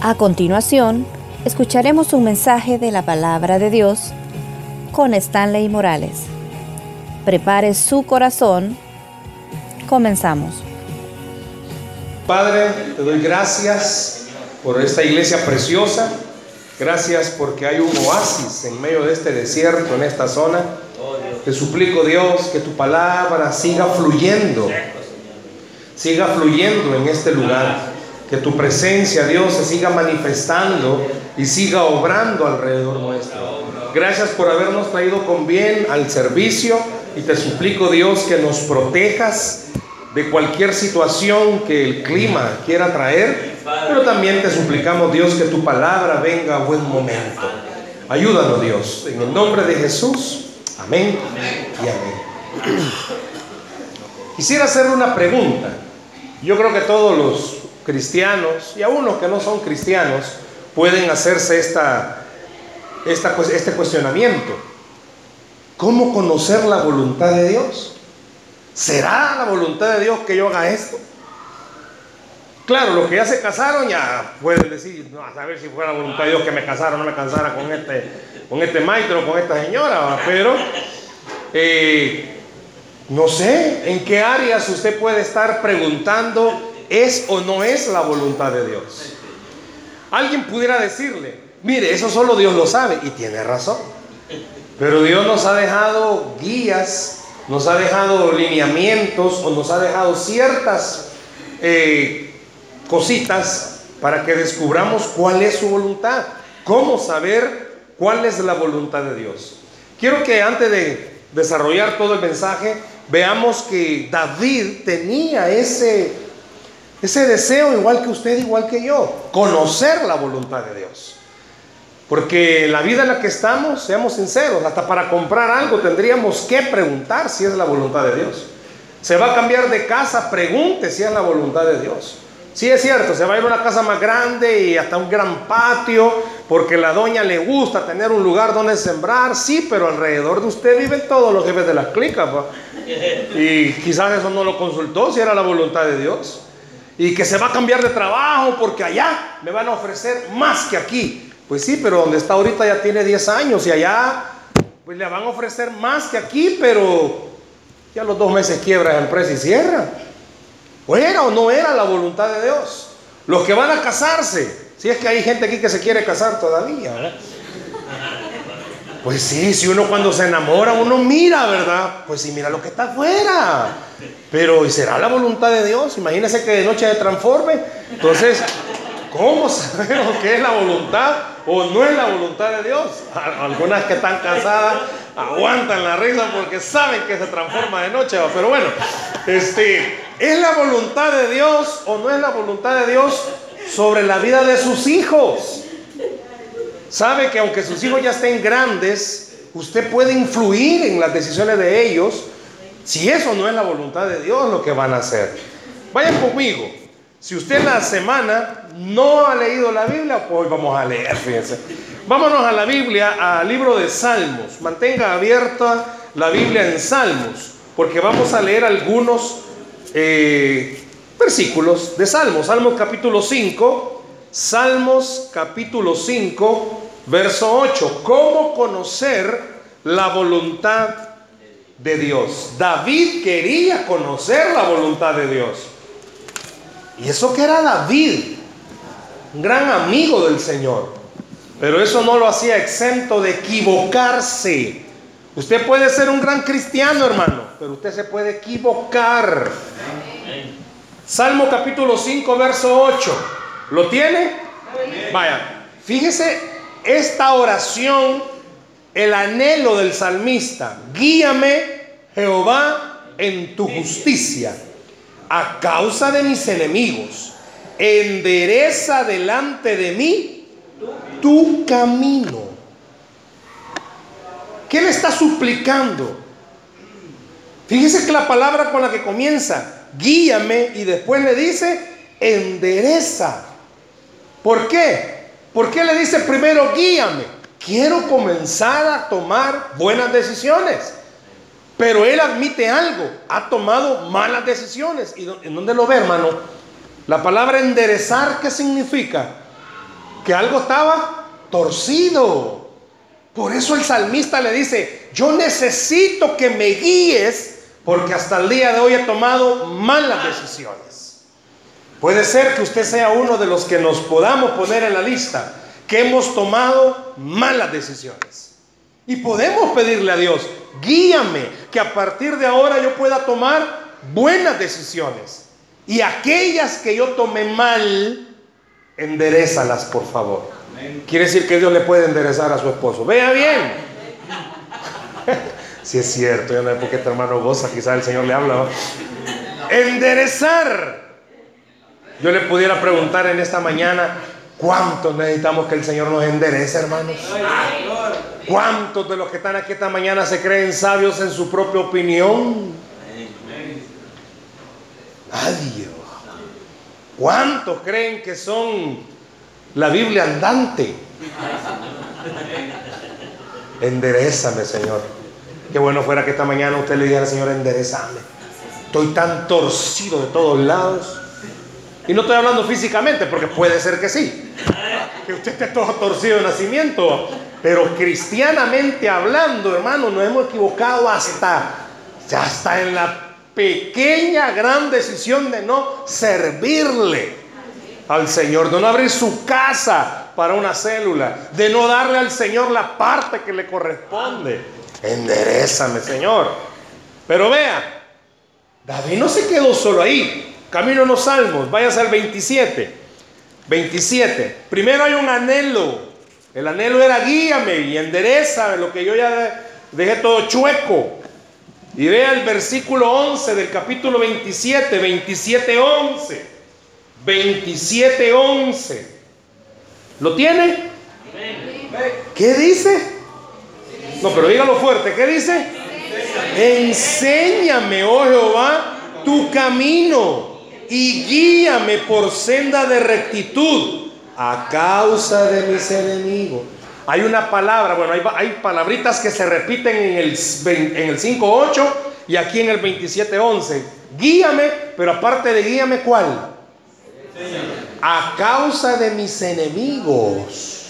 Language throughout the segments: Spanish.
A continuación, escucharemos un mensaje de la palabra de Dios con Stanley Morales. Prepare su corazón. Comenzamos. Padre, te doy gracias por esta iglesia preciosa. Gracias porque hay un oasis en medio de este desierto, en esta zona. Te suplico, Dios, que tu palabra siga fluyendo. Siga fluyendo en este lugar. Que tu presencia, Dios, se siga manifestando y siga obrando alrededor nuestro. Gracias por habernos traído con bien al servicio y te suplico, Dios, que nos protejas de cualquier situación que el clima quiera traer, pero también te suplicamos, Dios, que tu palabra venga a buen momento. Ayúdanos, Dios, en el nombre de Jesús. Amén y amén. Quisiera hacerle una pregunta. Yo creo que todos los cristianos y aún los que no son cristianos pueden hacerse esta, este cuestionamiento. ¿Cómo conocer la voluntad de Dios? ¿Será la voluntad de Dios que yo haga esto? Claro, los que ya se casaron ya pueden decir, no, a saber si fuera la voluntad de Dios que me casara o no me casara con este, con este maestro con esta señora, pero eh, no sé en qué áreas usted puede estar preguntando, ¿es o no es la voluntad de Dios? Alguien pudiera decirle, mire, eso solo Dios lo sabe, y tiene razón. Pero Dios nos ha dejado guías, nos ha dejado lineamientos o nos ha dejado ciertas eh, cositas para que descubramos cuál es su voluntad, cómo saber cuál es la voluntad de Dios. Quiero que antes de desarrollar todo el mensaje, veamos que David tenía ese, ese deseo, igual que usted, igual que yo, conocer la voluntad de Dios. Porque la vida en la que estamos, seamos sinceros, hasta para comprar algo tendríamos que preguntar si es la voluntad de Dios. Se va a cambiar de casa, pregunte si es la voluntad de Dios. Sí es cierto, se va a ir a una casa más grande y hasta un gran patio, porque la doña le gusta tener un lugar donde sembrar, sí, pero alrededor de usted viven todos los jefes de las clicas. Y quizás eso no lo consultó, si era la voluntad de Dios. Y que se va a cambiar de trabajo porque allá me van a ofrecer más que aquí. Pues sí, pero donde está ahorita ya tiene 10 años y allá pues le van a ofrecer más que aquí, pero ya los dos meses quiebra la empresa y cierra. ¿O era o no era la voluntad de Dios? Los que van a casarse, si es que hay gente aquí que se quiere casar todavía. Pues sí, si uno cuando se enamora, uno mira, ¿verdad? Pues sí, mira lo que está afuera. Pero ¿y será la voluntad de Dios? Imagínese que de noche se transforme. Entonces, ¿cómo sabemos que es la voluntad o no es la voluntad de Dios? Algunas que están casadas aguantan la risa porque saben que se transforma de noche. Pero bueno, este, ¿es la voluntad de Dios o no es la voluntad de Dios sobre la vida de sus hijos? Sabe que aunque sus hijos ya estén grandes, usted puede influir en las decisiones de ellos si eso no es la voluntad de Dios lo que van a hacer. Vayan conmigo. Si usted en la semana no ha leído la Biblia, pues hoy vamos a leer, fíjense. Vámonos a la Biblia, al libro de Salmos. Mantenga abierta la Biblia en Salmos, porque vamos a leer algunos eh, versículos de Salmos. Salmos capítulo 5, Salmos capítulo 5, verso 8. ¿Cómo conocer la voluntad de Dios? David quería conocer la voluntad de Dios. Y eso que era David, un gran amigo del Señor. Pero eso no lo hacía exento de equivocarse. Usted puede ser un gran cristiano, hermano, pero usted se puede equivocar. Salmo capítulo 5, verso 8. ¿Lo tiene? Vaya, fíjese esta oración, el anhelo del salmista. Guíame, Jehová, en tu justicia, a causa de mis enemigos. Endereza delante de mí tu camino. ¿Qué le está suplicando? Fíjese que la palabra con la que comienza, guíame, y después le dice, endereza. ¿Por qué? ¿Por qué le dice primero guíame? Quiero comenzar a tomar buenas decisiones. Pero él admite algo, ha tomado malas decisiones. ¿Y en dónde lo ve, hermano? La palabra enderezar, ¿qué significa? que algo estaba torcido. Por eso el salmista le dice, yo necesito que me guíes porque hasta el día de hoy he tomado malas decisiones. Puede ser que usted sea uno de los que nos podamos poner en la lista, que hemos tomado malas decisiones. Y podemos pedirle a Dios, guíame, que a partir de ahora yo pueda tomar buenas decisiones. Y aquellas que yo tomé mal, enderezalas, por favor. Quiere decir que Dios le puede enderezar a su esposo. Vea bien. Si es cierto, yo no sé por qué este hermano goza, quizás el Señor le habla. Enderezar. Yo le pudiera preguntar en esta mañana, ¿cuántos necesitamos que el Señor nos enderece, hermanos? ¿Cuántos de los que están aquí esta mañana se creen sabios en su propia opinión? Nadie. ¿Cuántos creen que son la Biblia andante? Enderezame, Señor. Qué bueno fuera que esta mañana usted le dijera, Señor, enderezame. Estoy tan torcido de todos lados. Y no estoy hablando físicamente, porque puede ser que sí. Que usted esté todo torcido de nacimiento. Pero cristianamente hablando, hermano, nos hemos equivocado hasta, ya está en la pequeña, gran decisión de no servirle al Señor, de no abrir su casa para una célula, de no darle al Señor la parte que le corresponde. Enderezame, Señor. Pero vea, David no se quedó solo ahí. Camino en los salmos, váyase al 27. 27. Primero hay un anhelo. El anhelo era guíame y endereza lo que yo ya dejé todo chueco. Y vea el versículo 11 del capítulo 27, 27, 11. 27, 11. ¿Lo tiene? ¿Qué dice? No, pero dígalo fuerte. ¿Qué dice? Enséñame, oh Jehová, tu camino y guíame por senda de rectitud a causa de mis enemigos. Hay una palabra, bueno, hay, palabritas que se repiten en el, en el 5.8 y aquí en el 27.11. Guíame, pero aparte de guíame, ¿cuál? A causa de mis enemigos.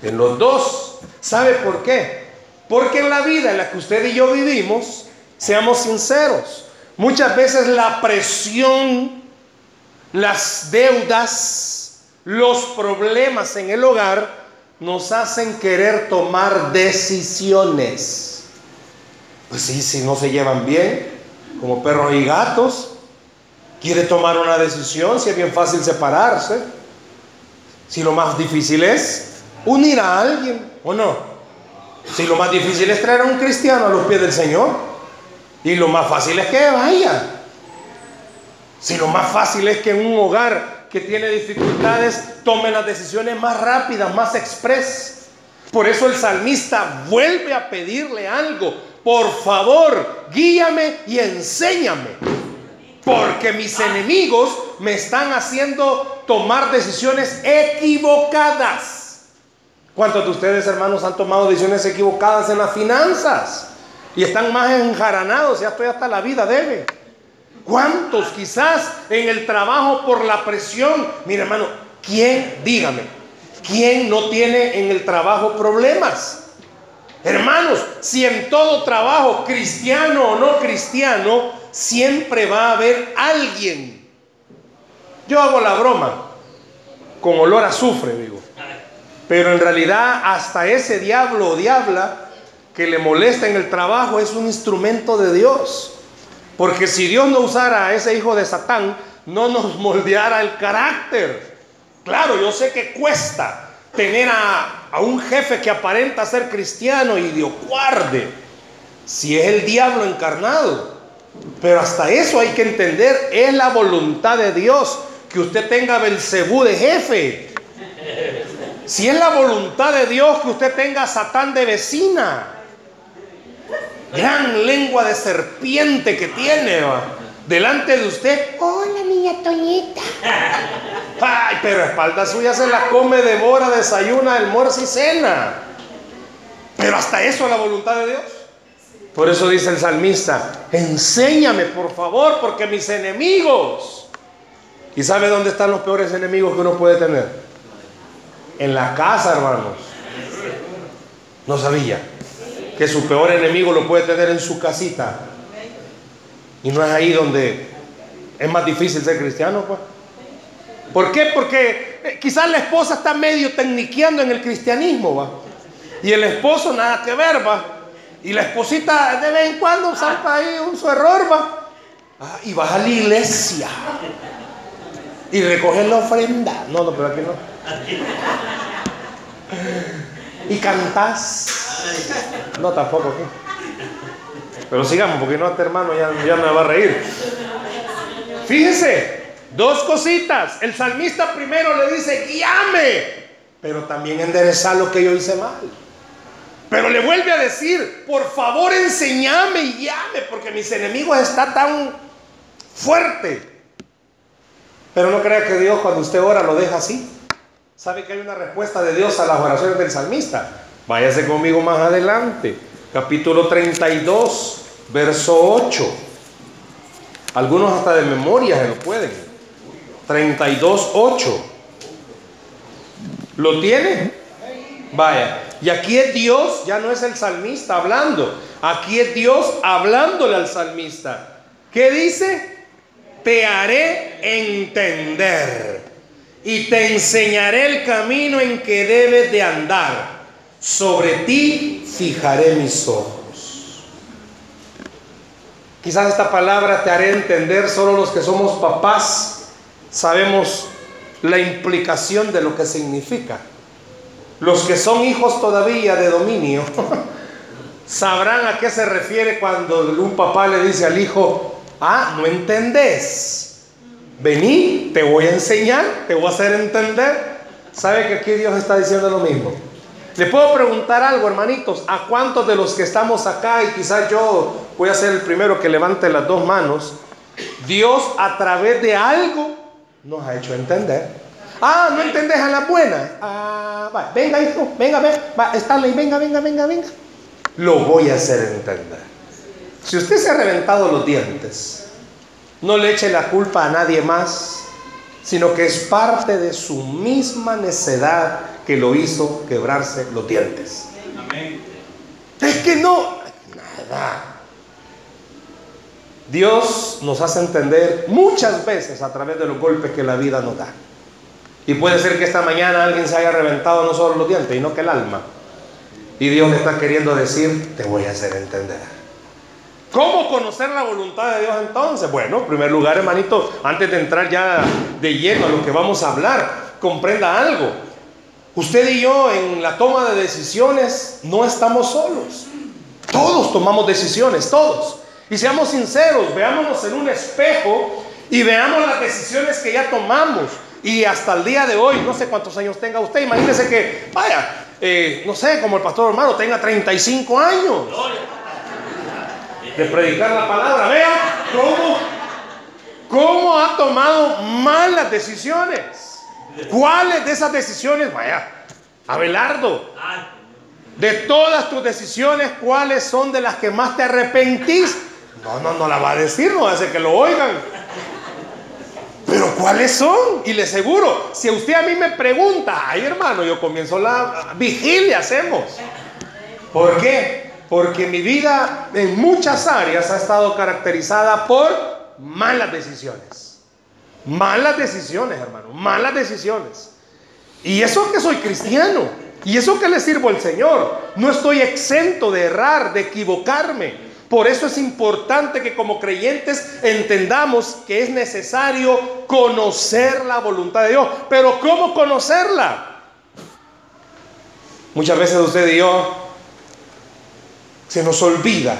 En los dos. ¿Sabe por qué? Porque en la vida en la que usted y yo vivimos, seamos sinceros, muchas veces la presión, las deudas, los problemas en el hogar nos hacen querer tomar decisiones. Pues sí, si no se llevan bien, como perros y gatos, quiere tomar una decisión, si es bien fácil separarse, si lo más difícil es unir a alguien o no, si lo más difícil es traer a un cristiano a los pies del Señor, y lo más fácil es que vaya, si lo más fácil es que en un hogar que tiene dificultades tome las decisiones más rápidas, más express. Por eso el salmista vuelve a pedirle algo. Por favor, guíame y enséñame. Porque mis enemigos me están haciendo tomar decisiones equivocadas. ¿Cuántos de ustedes, hermanos, han tomado decisiones equivocadas en las finanzas? Y están más enjaranados, ya estoy hasta la vida debe. ¿Cuántos quizás en el trabajo por la presión? Mira hermano, ¿quién, dígame, quién no tiene en el trabajo problemas? Hermanos, si en todo trabajo, cristiano o no cristiano, siempre va a haber alguien. Yo hago la broma, con olor a azufre, digo. Pero en realidad hasta ese diablo o diabla que le molesta en el trabajo es un instrumento de Dios. Porque si Dios no usara a ese hijo de Satán, no nos moldeara el carácter. Claro, yo sé que cuesta tener a, a un jefe que aparenta ser cristiano y Dios guarde, si es el diablo encarnado. Pero hasta eso hay que entender, es la voluntad de Dios que usted tenga Belcebú de jefe. Si es la voluntad de Dios que usted tenga Satán de vecina gran lengua de serpiente que tiene delante de usted. Hola, niña Toñita. Ay, pero a espalda suya se la come, devora, desayuna, almuerza y cena. Pero hasta eso es la voluntad de Dios. Por eso dice el salmista, enséñame por favor, porque mis enemigos, ¿y sabe dónde están los peores enemigos que uno puede tener? en la casa, hermanos. No sabía que su peor enemigo lo puede tener en su casita. Y no es ahí donde es más difícil ser cristiano, pues. ¿Por qué? Porque eh, quizás la esposa está medio tecniqueando en el cristianismo, va. Y el esposo nada que ver, va. Y la esposita de vez en cuando salta ahí un su error, va. Ah, y vas a la iglesia. Y recoges la ofrenda. No, no, pero aquí no. Y cantas. No, tampoco aquí. Pero sigamos, porque no, este hermano ya, ya me va a reír. Fíjese, dos cositas. El salmista primero le dice, guíame, pero también enderezar lo que yo hice mal. Pero le vuelve a decir, por favor enséñame y guíame, porque mis enemigos están tan fuerte. Pero no crea que Dios cuando usted ora lo deja así. ¿Sabe que hay una respuesta de Dios a las oraciones del salmista? Váyase conmigo más adelante. Capítulo 32, verso 8. Algunos hasta de memoria se lo pueden. 32, 8. ¿Lo tiene? Vaya. Y aquí es Dios, ya no es el salmista hablando. Aquí es Dios hablándole al salmista. ¿Qué dice? Te haré entender y te enseñaré el camino en que debes de andar. Sobre ti fijaré mis ojos. Quizás esta palabra te haré entender, solo los que somos papás sabemos la implicación de lo que significa. Los que son hijos todavía de dominio sabrán a qué se refiere cuando un papá le dice al hijo, ah, no entendés. Vení, te voy a enseñar, te voy a hacer entender. ¿Sabe que aquí Dios está diciendo lo mismo? Le puedo preguntar algo, hermanitos, ¿a cuántos de los que estamos acá, y quizás yo voy a ser el primero que levante las dos manos, Dios a través de algo nos ha hecho entender? Ah, no entendés a la buena. Ah, va, venga, hijo, venga, venga, va, Stanley, venga, venga, venga, venga. Lo voy a hacer entender. Si usted se ha reventado los dientes, no le eche la culpa a nadie más, sino que es parte de su misma necedad que lo hizo quebrarse los dientes. Es que no, nada. Dios nos hace entender muchas veces a través de los golpes que la vida nos da. Y puede ser que esta mañana alguien se haya reventado no solo los dientes, sino que el alma. Y Dios le está queriendo decir, te voy a hacer entender. ¿Cómo conocer la voluntad de Dios entonces? Bueno, en primer lugar, hermanito, antes de entrar ya de lleno a lo que vamos a hablar, comprenda algo. Usted y yo en la toma de decisiones no estamos solos. Todos tomamos decisiones, todos. Y seamos sinceros, veámonos en un espejo y veamos las decisiones que ya tomamos. Y hasta el día de hoy, no sé cuántos años tenga usted, imagínese que, vaya, eh, no sé, como el pastor hermano, tenga 35 años de predicar la palabra. Vea cómo, cómo ha tomado malas decisiones. ¿Cuáles de esas decisiones? Vaya, Abelardo, de todas tus decisiones, ¿cuáles son de las que más te arrepentís? No, no, no la va a decir, no hace que lo oigan. Pero ¿cuáles son? Y le aseguro, si usted a mí me pregunta, ay hermano, yo comienzo la vigilia, hacemos. ¿Por qué? Porque mi vida en muchas áreas ha estado caracterizada por malas decisiones. Malas decisiones, hermano, malas decisiones. Y eso que soy cristiano, y eso que le sirvo al Señor, no estoy exento de errar, de equivocarme. Por eso es importante que como creyentes entendamos que es necesario conocer la voluntad de Dios. Pero ¿cómo conocerla? Muchas veces usted y yo se nos olvida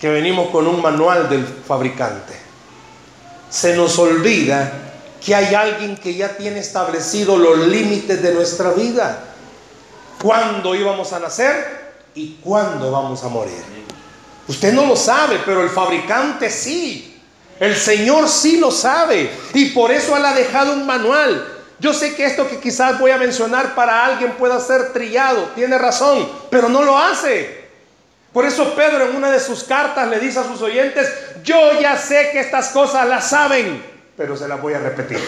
que venimos con un manual del fabricante. Se nos olvida que hay alguien que ya tiene establecido los límites de nuestra vida. ¿Cuándo íbamos a nacer y cuándo vamos a morir? Usted no lo sabe, pero el fabricante sí. El Señor sí lo sabe. Y por eso Él ha dejado un manual. Yo sé que esto que quizás voy a mencionar para alguien pueda ser trillado. Tiene razón, pero no lo hace. Por eso Pedro en una de sus cartas le dice a sus oyentes, yo ya sé que estas cosas las saben, pero se las voy a repetir.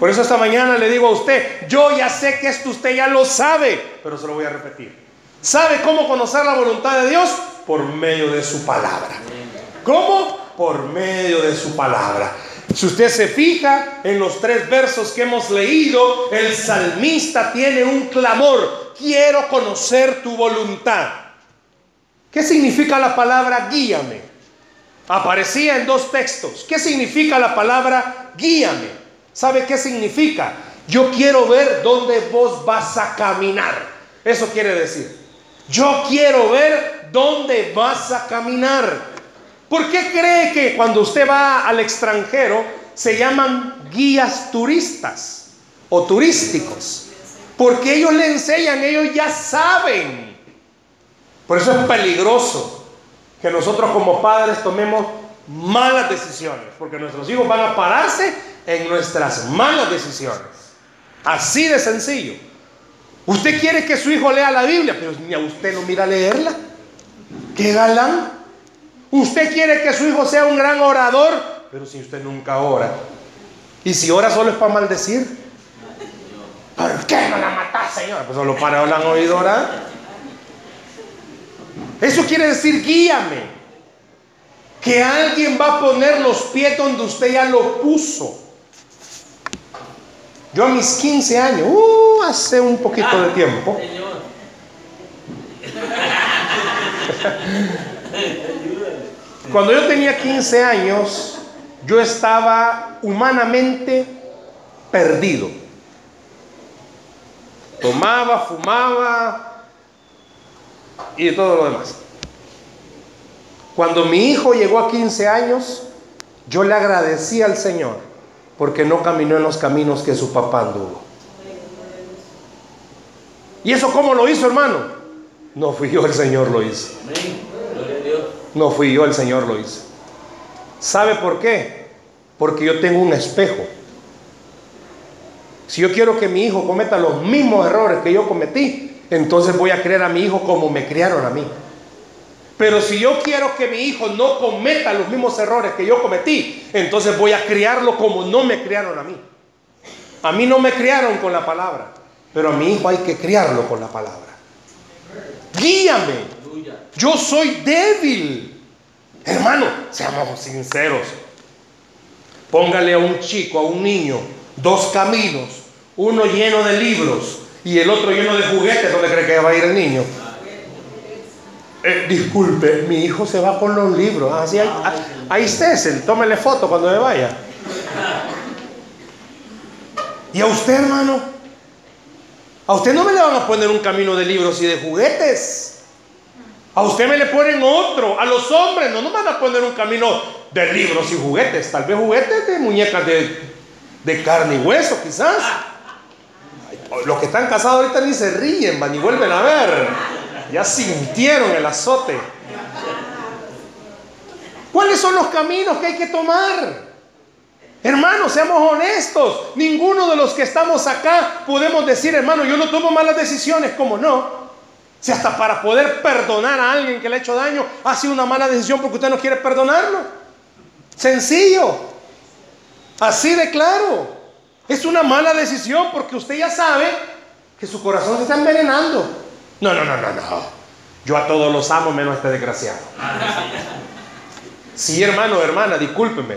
Por eso esta mañana le digo a usted, yo ya sé que esto usted ya lo sabe, pero se lo voy a repetir. ¿Sabe cómo conocer la voluntad de Dios? Por medio de su palabra. ¿Cómo? Por medio de su palabra. Si usted se fija en los tres versos que hemos leído, el salmista tiene un clamor, quiero conocer tu voluntad. ¿Qué significa la palabra guíame? Aparecía en dos textos. ¿Qué significa la palabra guíame? ¿Sabe qué significa? Yo quiero ver dónde vos vas a caminar. Eso quiere decir. Yo quiero ver dónde vas a caminar. ¿Por qué cree que cuando usted va al extranjero se llaman guías turistas o turísticos? Porque ellos le enseñan, ellos ya saben. Por eso es peligroso que nosotros como padres tomemos malas decisiones, porque nuestros hijos van a pararse en nuestras malas decisiones. Así de sencillo. Usted quiere que su hijo lea la Biblia, pero ni a usted lo mira leerla. ¡Qué galán! Usted quiere que su hijo sea un gran orador, pero si usted nunca ora. Y si ora solo es para maldecir. ¿Por qué no la matás, Señor? Pues solo para la han oído orar. Eso quiere decir guíame. Que alguien va a poner los pies donde usted ya lo puso. Yo a mis 15 años, uh, hace un poquito de tiempo. Cuando yo tenía 15 años, yo estaba humanamente perdido. Tomaba, fumaba y todo lo demás. Cuando mi hijo llegó a 15 años, yo le agradecí al Señor porque no caminó en los caminos que su papá anduvo. ¿Y eso cómo lo hizo, hermano? No fui yo, el Señor lo hizo. No fui yo, el Señor lo hizo. ¿Sabe por qué? Porque yo tengo un espejo. Si yo quiero que mi hijo cometa los mismos errores que yo cometí, entonces voy a creer a mi hijo como me criaron a mí. Pero si yo quiero que mi hijo no cometa los mismos errores que yo cometí, entonces voy a criarlo como no me criaron a mí. A mí no me criaron con la palabra, pero a mi hijo hay que criarlo con la palabra. Guíame. Yo soy débil. Hermano, seamos sinceros. Póngale a un chico, a un niño, dos caminos, uno lleno de libros y el otro lleno de juguetes, ¿dónde cree que va a ir el niño? Eh, disculpe, mi hijo se va con los libros. Ah, ahí, ah, ahí estés, tómele foto cuando me vaya. ¿Y a usted, hermano? A usted no me le van a poner un camino de libros y de juguetes. A usted me le ponen otro. A los hombres no nos van a poner un camino de libros y juguetes. Tal vez juguetes de muñecas de, de carne y hueso, quizás. Los que están casados ahorita ni se ríen, van ni vuelven a ver ya sintieron el azote. ¿Cuáles son los caminos que hay que tomar? Hermanos, seamos honestos. Ninguno de los que estamos acá podemos decir, hermano, yo no tomo malas decisiones. ¿Cómo no? Si hasta para poder perdonar a alguien que le ha hecho daño ha sido una mala decisión porque usted no quiere perdonarlo. Sencillo. Así de claro. Es una mala decisión porque usted ya sabe que su corazón se está envenenando. No, no, no, no, no. Yo a todos los amo menos a este desgraciado. Sí, hermano, hermana, discúlpeme.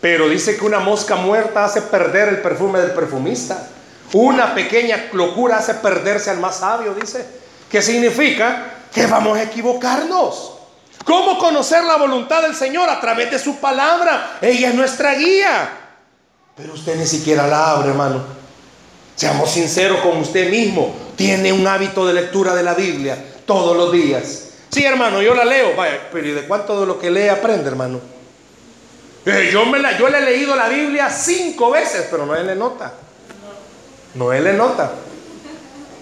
Pero dice que una mosca muerta hace perder el perfume del perfumista. Una pequeña locura hace perderse al más sabio, dice. ¿Qué significa? Que vamos a equivocarnos. ¿Cómo conocer la voluntad del Señor? A través de su palabra. Ella es nuestra guía. Pero usted ni siquiera la abre, hermano. Seamos sinceros con usted mismo tiene un hábito de lectura de la Biblia todos los días. Sí, hermano, yo la leo. Vaya, pero ¿y de cuánto de lo que lee aprende, hermano? Eh, yo, me la, le he leído la Biblia cinco veces, pero no él le nota. No él le nota.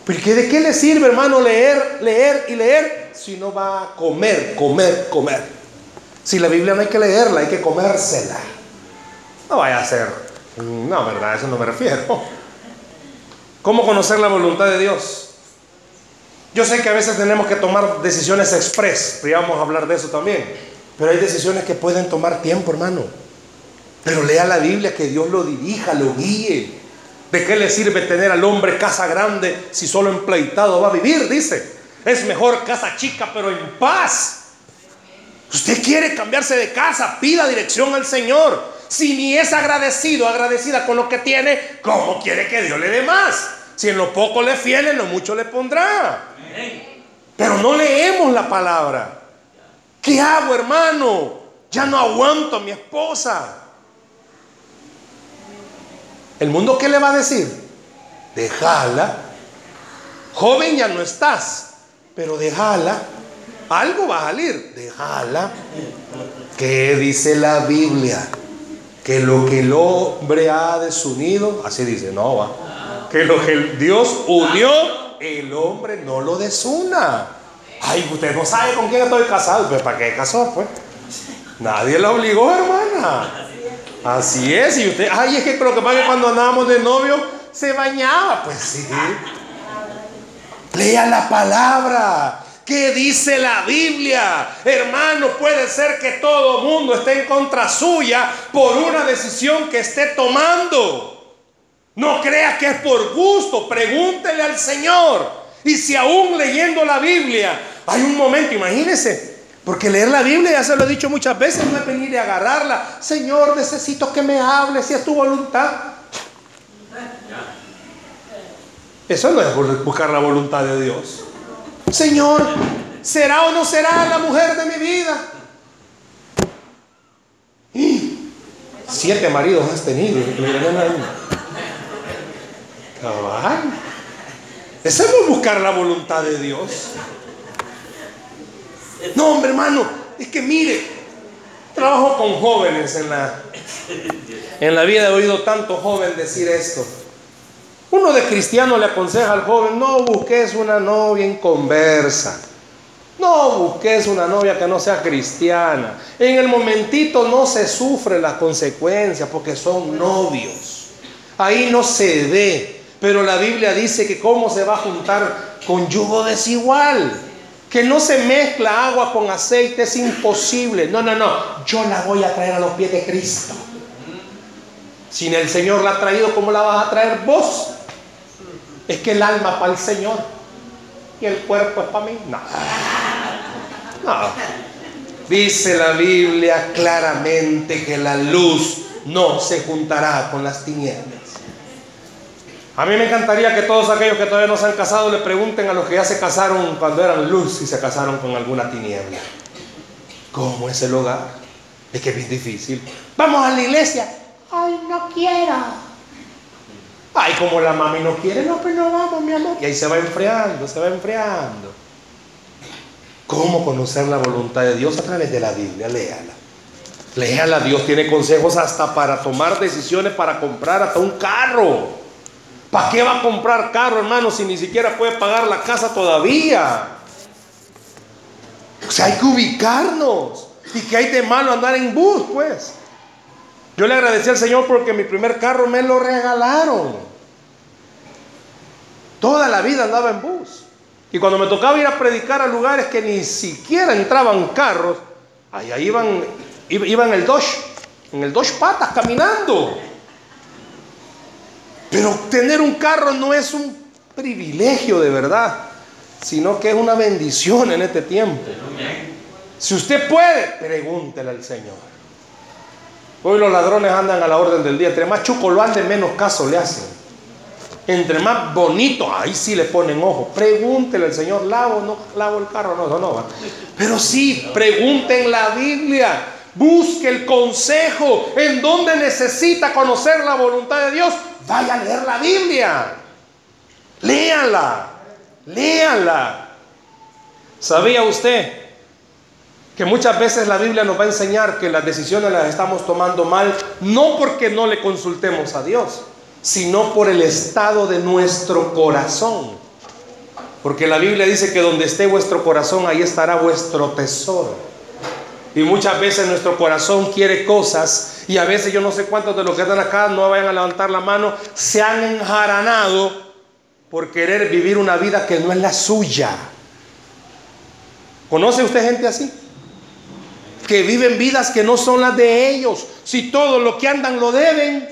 Porque ¿de qué le sirve, hermano, leer, leer y leer si no va a comer, comer, comer? Si la Biblia no hay que leerla, hay que comérsela. No vaya a ser. No, verdad, a eso no me refiero. ¿Cómo conocer la voluntad de Dios? Yo sé que a veces tenemos que tomar decisiones express, ya vamos a hablar de eso también. Pero hay decisiones que pueden tomar tiempo, hermano. Pero lea la Biblia, que Dios lo dirija, lo guíe. ¿De qué le sirve tener al hombre casa grande si solo empleitado va a vivir? Dice. Es mejor casa chica pero en paz. Usted quiere cambiarse de casa, pida dirección al Señor. Si ni es agradecido, agradecida con lo que tiene, ¿cómo quiere que Dios le dé más? Si en lo poco le fiel, en lo mucho le pondrá. Pero no leemos la palabra. ¿Qué hago, hermano? Ya no aguanto a mi esposa. ¿El mundo qué le va a decir? Déjala. Joven ya no estás, pero déjala. Algo va a salir. Déjala. ¿Qué dice la Biblia? Que lo que el hombre ha desunido, así dice, no va. Que lo que Dios unió, el hombre no lo desuna. Ay, usted no sabe con quién estoy casado. Pues, ¿para qué casó? Pues nadie la obligó, hermana. Así es, y usted, ay, es que lo que pasa es que cuando andábamos de novio se bañaba. Pues sí. Lea la palabra. ¿Qué dice la Biblia? Hermano, puede ser que todo mundo esté en contra suya por una decisión que esté tomando. No crea que es por gusto, pregúntele al Señor. Y si aún leyendo la Biblia hay un momento, imagínese, porque leer la Biblia, ya se lo he dicho muchas veces, no es venir y agarrarla. Señor, necesito que me hables si es tu voluntad. Eso no es buscar la voluntad de Dios. Señor, ¿será o no será la mujer de mi vida? siete maridos has tenido. Cabal. Eso es buscar la voluntad de Dios. No, hombre, hermano, es que mire, trabajo con jóvenes en la, en la vida, he oído tanto joven decir esto. Uno de cristiano le aconseja al joven, no busques una novia en conversa. No busques una novia que no sea cristiana. En el momentito no se sufre las consecuencias porque son novios. Ahí no se ve. Pero la Biblia dice que cómo se va a juntar con yugo desigual que no se mezcla agua con aceite, es imposible. No, no, no. Yo la voy a traer a los pies de Cristo. Sin el Señor la ha traído, ¿cómo la vas a traer vos? Es que el alma para el Señor y el cuerpo es para mí. No. No. Dice la Biblia claramente que la luz no se juntará con las tinieblas. A mí me encantaría que todos aquellos que todavía no se han casado le pregunten a los que ya se casaron cuando eran luz y se casaron con alguna tiniebla. ¿Cómo es el hogar? Es que es bien difícil. Vamos a la iglesia. Ay, no quiero. Ay, como la mami no quiere, no, pues no vamos, mi amor. Y ahí se va enfriando, se va enfriando. ¿Cómo conocer la voluntad de Dios a través de la Biblia? Léala. Léala, Dios tiene consejos hasta para tomar decisiones para comprar hasta un carro. ¿Para qué va a comprar carro, hermano, si ni siquiera puede pagar la casa todavía? O sea, hay que ubicarnos. ¿Y que hay de malo andar en bus, pues? Yo le agradecí al Señor porque mi primer carro me lo regalaron. Toda la vida andaba en bus. Y cuando me tocaba ir a predicar a lugares que ni siquiera entraban carros, allá iban, iban el Dodge, en el Dodge patas caminando. Pero tener un carro no es un privilegio de verdad, sino que es una bendición en este tiempo. Si usted puede, pregúntele al Señor. Hoy los ladrones andan a la orden del día. Entre más chuco lo ande, menos caso le hacen. Entre más bonito, ahí sí le ponen ojo. Pregúntele al Señor, ¿lavo no lavo el carro? No, eso no va. Pero sí, pregunten la Biblia. Busque el consejo en donde necesita conocer la voluntad de Dios. Vaya a leer la Biblia. Léanla. Léanla. ¿Sabía usted que muchas veces la Biblia nos va a enseñar que las decisiones las estamos tomando mal, no porque no le consultemos a Dios, sino por el estado de nuestro corazón? Porque la Biblia dice que donde esté vuestro corazón, ahí estará vuestro tesoro. Y muchas veces nuestro corazón quiere cosas y a veces yo no sé cuántos de los que están acá no vayan a levantar la mano, se han enjaranado por querer vivir una vida que no es la suya. ¿Conoce usted gente así? Que viven vidas que no son las de ellos. Si todo lo que andan lo deben,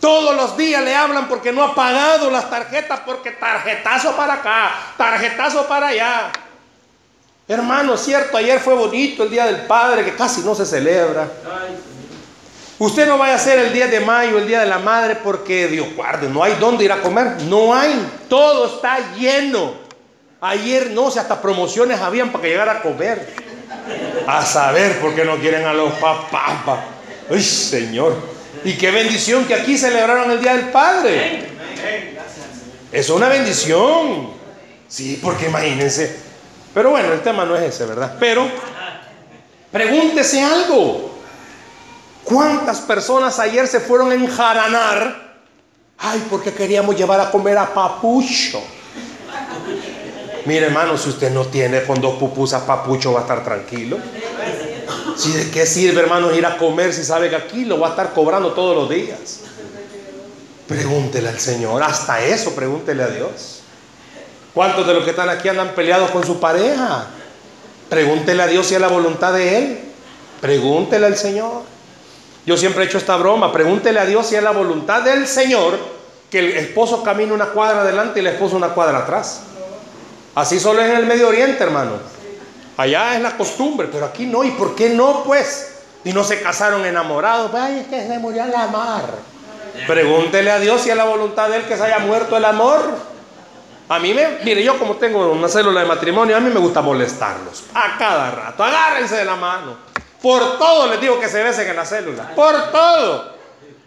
Todos los días le hablan porque no ha pagado las tarjetas, porque tarjetazo para acá, tarjetazo para allá. Hermano, cierto, ayer fue bonito el Día del Padre, que casi no se celebra. Usted no vaya a hacer el 10 de mayo, el Día de la Madre, porque Dios guarde, no hay dónde ir a comer. No hay, todo está lleno. Ayer no, si hasta promociones habían para que llegara a comer. A saber por qué no quieren a los papás. Ay, Señor. Y qué bendición que aquí celebraron el Día del Padre. Es una bendición. Sí, porque imagínense. Pero bueno, el tema no es ese, ¿verdad? Pero pregúntese algo. ¿Cuántas personas ayer se fueron a enjaranar? Ay, porque queríamos llevar a comer a Papucho. Mire, hermano, si usted no tiene con dos pupusas Papucho, va a estar tranquilo. Si de qué sirve, hermano, ir a comer si sabe que aquí lo va a estar cobrando todos los días. Pregúntele al Señor, hasta eso pregúntele a Dios. ¿Cuántos de los que están aquí andan peleados con su pareja? Pregúntele a Dios si es la voluntad de Él. Pregúntele al Señor. Yo siempre he hecho esta broma. Pregúntele a Dios si es la voluntad del Señor que el esposo camine una cuadra adelante y la esposa una cuadra atrás. Así solo es en el Medio Oriente, hermano. Allá es la costumbre, pero aquí no. ¿Y por qué no, pues? Y no se casaron enamorados. Ay, es que se murió el amor. Pregúntele a Dios si es la voluntad de Él que se haya muerto el amor. A mí me, mire, yo como tengo una célula de matrimonio, a mí me gusta molestarlos. A cada rato. Agárrense de la mano. Por todo les digo que se besen en la célula. Por todo.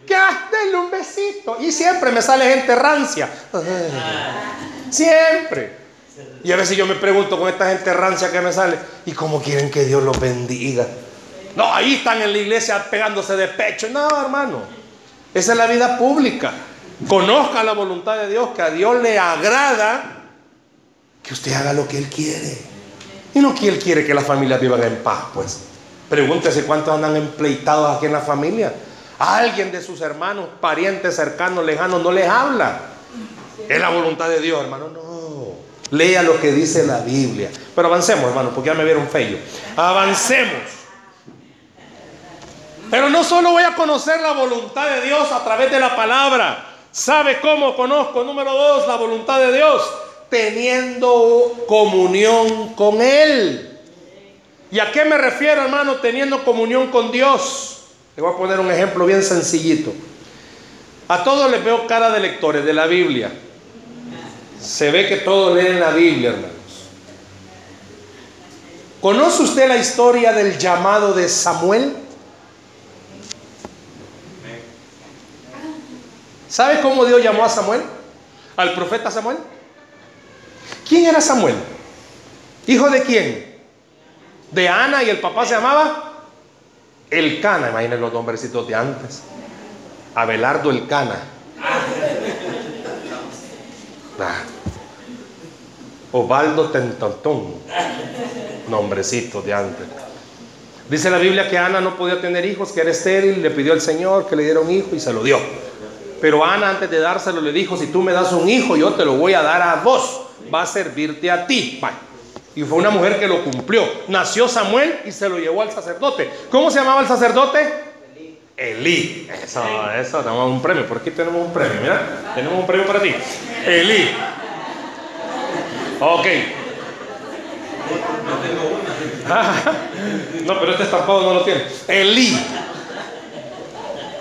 Que denle un besito. Y siempre me sale gente rancia. Siempre. Y a veces yo me pregunto con esta gente rancia que me sale, ¿y cómo quieren que Dios los bendiga? No, ahí están en la iglesia pegándose de pecho. No, hermano. Esa es la vida pública. Conozca la voluntad de Dios, que a Dios le agrada que usted haga lo que Él quiere. Y no que Él quiere que las familias vivan en paz, pues. Pregúntese cuántos andan empleitados aquí en la familia. Alguien de sus hermanos, parientes cercanos, lejanos, no les habla. Es la voluntad de Dios, hermano. No. Lea lo que dice la Biblia. Pero avancemos, hermano, porque ya me vieron feo. Avancemos. Pero no solo voy a conocer la voluntad de Dios a través de la palabra. ¿Sabe cómo conozco? Número dos, la voluntad de Dios. Teniendo comunión con Él. ¿Y a qué me refiero, hermano, teniendo comunión con Dios? Le voy a poner un ejemplo bien sencillito. A todos les veo cara de lectores de la Biblia. Se ve que todos leen la Biblia, hermanos. ¿Conoce usted la historia del llamado de Samuel? ¿Sabe cómo Dios llamó a Samuel? Al profeta Samuel. ¿Quién era Samuel? ¿Hijo de quién? De Ana y el papá se llamaba El Cana. Imaginen los nombrecitos de antes. Abelardo El Cana. Ah. Ovaldo Tentantón. Nombrecito de antes. Dice la Biblia que Ana no podía tener hijos, que era estéril, le pidió al Señor que le diera un hijo y se lo dio. Pero Ana antes de dárselo le dijo, si tú me das un hijo, yo te lo voy a dar a vos, va a servirte a ti. Y fue una mujer que lo cumplió. Nació Samuel y se lo llevó al sacerdote. ¿Cómo se llamaba el sacerdote? Elí. Eso, eso, tenemos un premio. Por aquí tenemos un premio, mira. Tenemos un premio para ti. Elí. Ok. no, pero este estampado no lo tiene. Elí.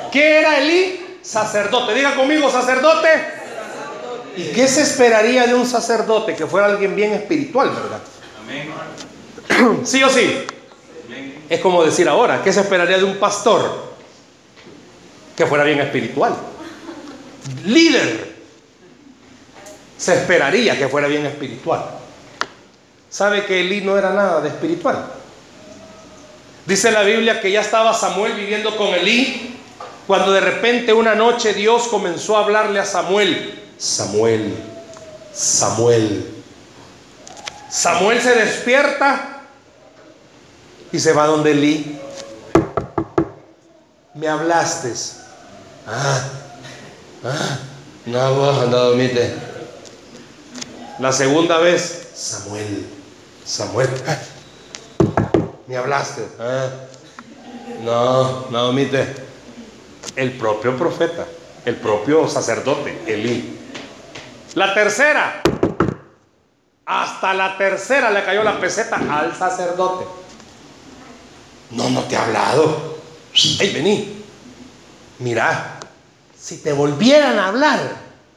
¿Qué era Elí? Sacerdote. Diga conmigo, sacerdote. ¿Y qué se esperaría de un sacerdote? Que fuera alguien bien espiritual, ¿verdad? Amén. ¿Sí o sí? Es como decir ahora, ¿qué se esperaría de un pastor? Que fuera bien espiritual. Líder. Se esperaría que fuera bien espiritual. ¿Sabe que Elí no era nada de espiritual? Dice la Biblia que ya estaba Samuel viviendo con Elí cuando de repente una noche Dios comenzó a hablarle a Samuel. Samuel, Samuel. Samuel se despierta y se va donde Elí. Me hablaste. Ah, ah, no, vos dormite. La segunda vez, Samuel, Samuel, ah, me hablaste. Ah, no, no dormite. El propio profeta. El propio sacerdote, Elí. La tercera, hasta la tercera le cayó la peseta al sacerdote. No, no te ha hablado. Hey, vení. Mira, si te volvieran a hablar,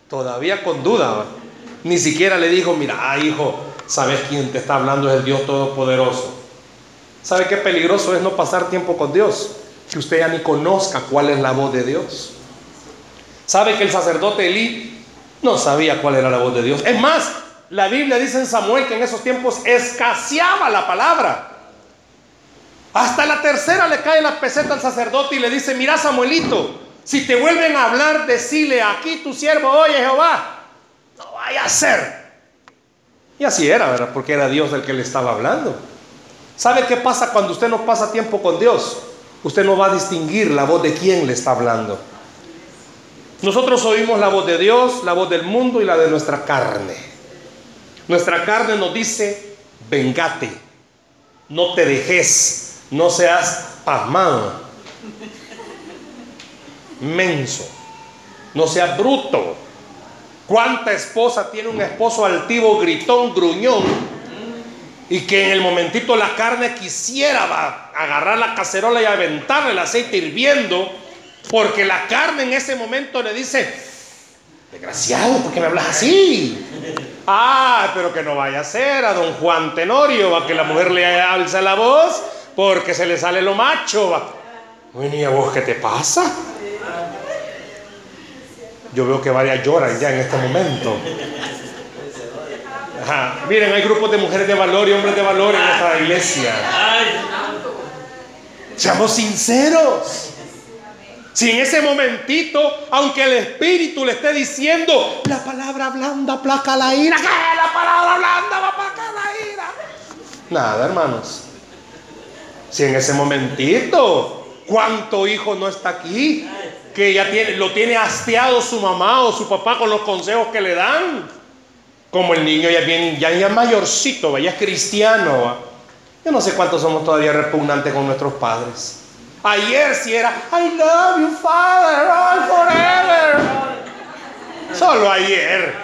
todavía con duda, ni siquiera le dijo, mira, hijo, sabes quién te está hablando es el Dios Todopoderoso. ¿Sabe qué peligroso es no pasar tiempo con Dios? Que usted ya ni conozca cuál es la voz de Dios. ¿Sabe que el sacerdote Elí no sabía cuál era la voz de Dios? Es más, la Biblia dice en Samuel que en esos tiempos escaseaba la palabra. Hasta la tercera le cae la peseta al sacerdote y le dice, mira Samuelito, si te vuelven a hablar, decile aquí tu siervo, oye Jehová, no vaya a ser. Y así era, ¿verdad? Porque era Dios el que le estaba hablando. ¿Sabe qué pasa cuando usted no pasa tiempo con Dios? Usted no va a distinguir la voz de quién le está hablando. Nosotros oímos la voz de Dios, la voz del mundo y la de nuestra carne. Nuestra carne nos dice, vengate, no te dejes, no seas pasmado, menso, no seas bruto. ¿Cuánta esposa tiene un esposo altivo, gritón, gruñón? Y que en el momentito la carne quisiera agarrar la cacerola y aventarle el aceite hirviendo, porque la carne en ese momento le dice, desgraciado, ¿por qué me hablas así? Ah, pero que no vaya a ser a don Juan Tenorio, a que la mujer le alza la voz, porque se le sale lo macho. Bueno, ¿y a vos qué te pasa? Yo veo que varias lloran ya en este momento. Miren, hay grupos de mujeres de valor y hombres de valor en esta iglesia. Seamos sinceros. Si en ese momentito, aunque el Espíritu le esté diciendo, la palabra blanda placa la ira, ¿qué? La palabra blanda va a placar la ira. Nada, hermanos. Si en ese momentito, ¿cuánto hijo no está aquí? Que ya tiene, lo tiene hastiado su mamá o su papá con los consejos que le dan. Como el niño ya bien, ya, mayorcito, ya es cristiano. Yo no sé cuántos somos todavía repugnantes con nuestros padres. Ayer si era, I love you, Father, all forever. Solo ayer.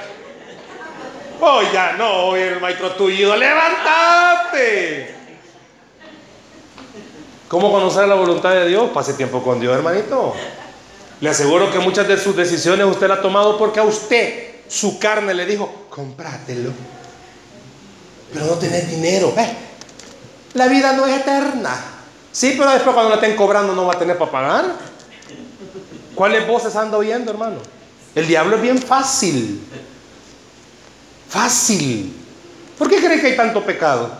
Hoy ya no, hoy el maestro tuyo, levántate. ¿Cómo conocer la voluntad de Dios? Pase tiempo con Dios, hermanito. Le aseguro que muchas de sus decisiones usted las ha tomado porque a usted su carne le dijo, comprátelo. Pero no tenés dinero. La vida no es eterna. Sí, pero después cuando la estén cobrando no va a tener para pagar. ¿Cuáles voces anda oyendo, hermano? El diablo es bien fácil. Fácil. ¿Por qué cree que hay tanto pecado?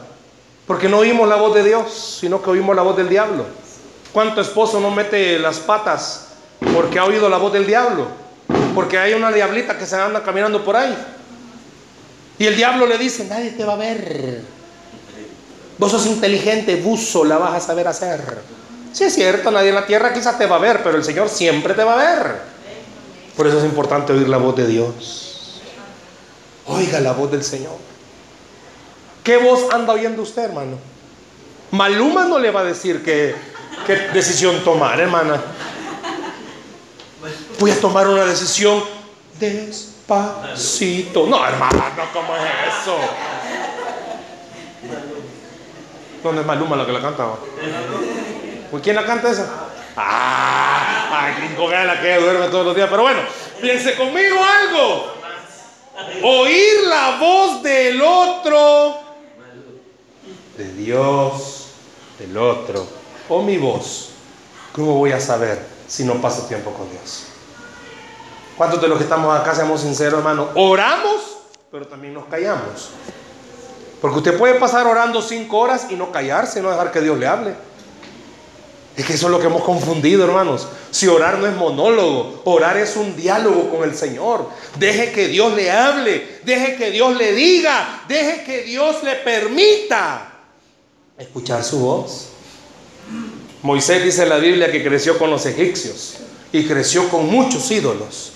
Porque no oímos la voz de Dios, sino que oímos la voz del diablo. ¿Cuánto esposo no mete las patas porque ha oído la voz del diablo? Porque hay una diablita que se anda caminando por ahí. Y el diablo le dice, nadie te va a ver. Vos sos inteligente, buzo, la vas a saber hacer. Sí es cierto, nadie en la tierra quizás te va a ver, pero el Señor siempre te va a ver. Por eso es importante oír la voz de Dios. Oiga la voz del Señor. ¿Qué voz anda oyendo usted, hermano? Maluma no le va a decir qué, qué decisión tomar, hermana. Voy a tomar una decisión despacito. No, hermano, ¿cómo es eso? ¿Dónde es Maluma la que la cantaba? ¿Pues quién la canta esa? Ah, ay, la que duerme todos los días. Pero bueno, piense conmigo algo. Oír la voz del otro, de Dios, del otro, o mi voz. ¿Cómo voy a saber si no paso tiempo con Dios? ¿Cuántos de los que estamos acá, seamos sinceros, hermano? Oramos, pero también nos callamos. Porque usted puede pasar orando cinco horas y no callarse, no dejar que Dios le hable. Es que eso es lo que hemos confundido, hermanos. Si orar no es monólogo, orar es un diálogo con el Señor. Deje que Dios le hable, deje que Dios le diga, deje que Dios le permita escuchar su voz. Moisés dice en la Biblia que creció con los egipcios y creció con muchos ídolos.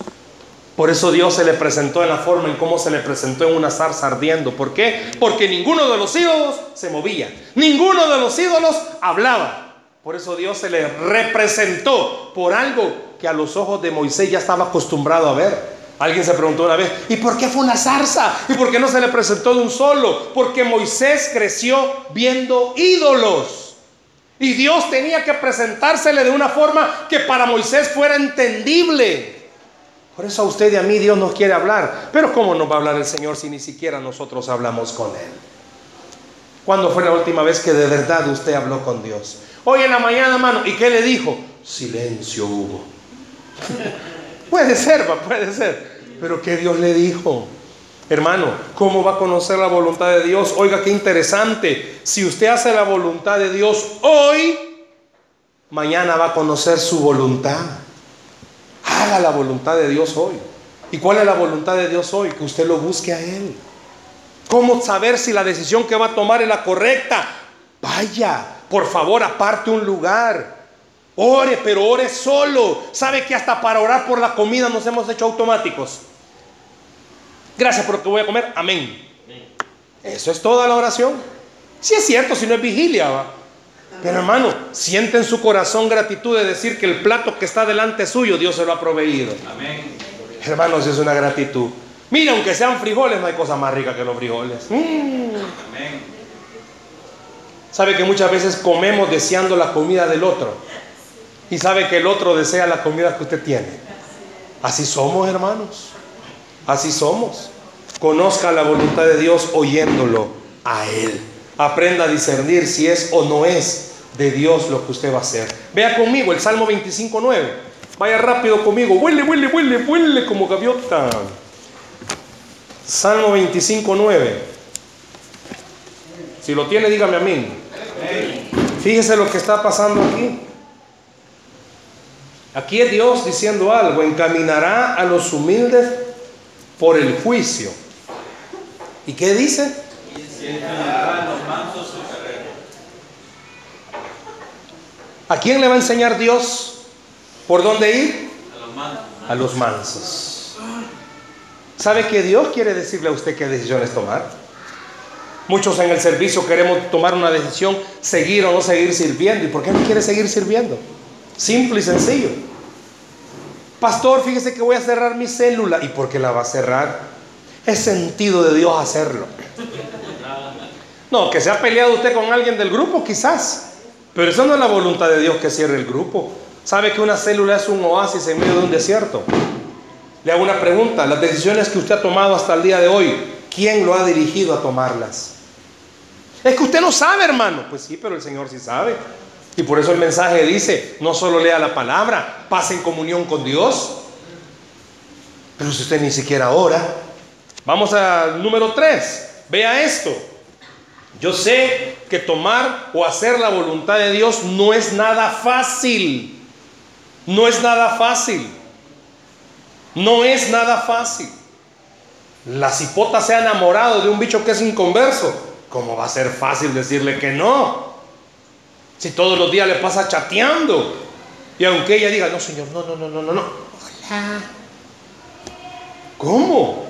Por eso Dios se le presentó en la forma en cómo se le presentó en una zarza ardiendo. ¿Por qué? Porque ninguno de los ídolos se movía. Ninguno de los ídolos hablaba. Por eso Dios se le representó por algo que a los ojos de Moisés ya estaba acostumbrado a ver. Alguien se preguntó una vez, ¿y por qué fue una zarza? ¿Y por qué no se le presentó de un solo? Porque Moisés creció viendo ídolos. Y Dios tenía que presentársele de una forma que para Moisés fuera entendible. Por eso a usted y a mí Dios nos quiere hablar. Pero ¿cómo nos va a hablar el Señor si ni siquiera nosotros hablamos con Él? ¿Cuándo fue la última vez que de verdad usted habló con Dios? Hoy en la mañana, hermano. ¿Y qué le dijo? Silencio hubo. puede ser, puede ser. Pero ¿qué Dios le dijo? Hermano, ¿cómo va a conocer la voluntad de Dios? Oiga, qué interesante. Si usted hace la voluntad de Dios hoy, mañana va a conocer su voluntad. Haga la voluntad de Dios hoy. ¿Y cuál es la voluntad de Dios hoy? Que usted lo busque a Él. ¿Cómo saber si la decisión que va a tomar es la correcta? Vaya, por favor, aparte un lugar. Ore, pero ore solo. ¿Sabe que hasta para orar por la comida nos hemos hecho automáticos? Gracias por lo que voy a comer. Amén. Eso es toda la oración. Si es cierto, si no es vigilia, ¿va? Pero hermano, siente en su corazón gratitud de decir que el plato que está delante suyo, Dios se lo ha proveído. Amén. Hermanos, es una gratitud. Mira, aunque sean frijoles, no hay cosa más rica que los frijoles. Mm. Amén. Sabe que muchas veces comemos deseando la comida del otro. Y sabe que el otro desea la comida que usted tiene. Así somos, hermanos. Así somos. Conozca la voluntad de Dios oyéndolo a Él. Aprenda a discernir si es o no es de Dios lo que usted va a hacer. Vea conmigo el Salmo 25.9. Vaya rápido conmigo. Huele, huele, huele, huele como gaviota. Salmo 25.9. Si lo tiene, dígame a mí. Fíjese lo que está pasando aquí. Aquí es Dios diciendo algo. Encaminará a los humildes por el juicio. ¿Y qué dice? ¿A quién le va a enseñar Dios por dónde ir? A los mansos. ¿Sabe que Dios quiere decirle a usted qué decisiones tomar? Muchos en el servicio queremos tomar una decisión, seguir o no seguir sirviendo. ¿Y por qué no quiere seguir sirviendo? Simple y sencillo. Pastor, fíjese que voy a cerrar mi célula. ¿Y por qué la va a cerrar? Es sentido de Dios hacerlo. No, que se ha peleado usted con alguien del grupo, quizás. Pero eso no es la voluntad de Dios que cierre el grupo. ¿Sabe que una célula es un oasis en medio de un desierto? Le hago una pregunta. Las decisiones que usted ha tomado hasta el día de hoy, ¿quién lo ha dirigido a tomarlas? Es que usted no sabe, hermano. Pues sí, pero el Señor sí sabe. Y por eso el mensaje dice, no solo lea la palabra, pase en comunión con Dios. Pero si usted ni siquiera ora. Vamos al número 3. Vea esto. Yo sé que tomar o hacer la voluntad de Dios no es nada fácil. No es nada fácil. No es nada fácil. La cipota se ha enamorado de un bicho que es inconverso. ¿Cómo va a ser fácil decirle que no? Si todos los días le pasa chateando. Y aunque ella diga, no, Señor, no, no, no, no, no, no. Hola. ¿Cómo?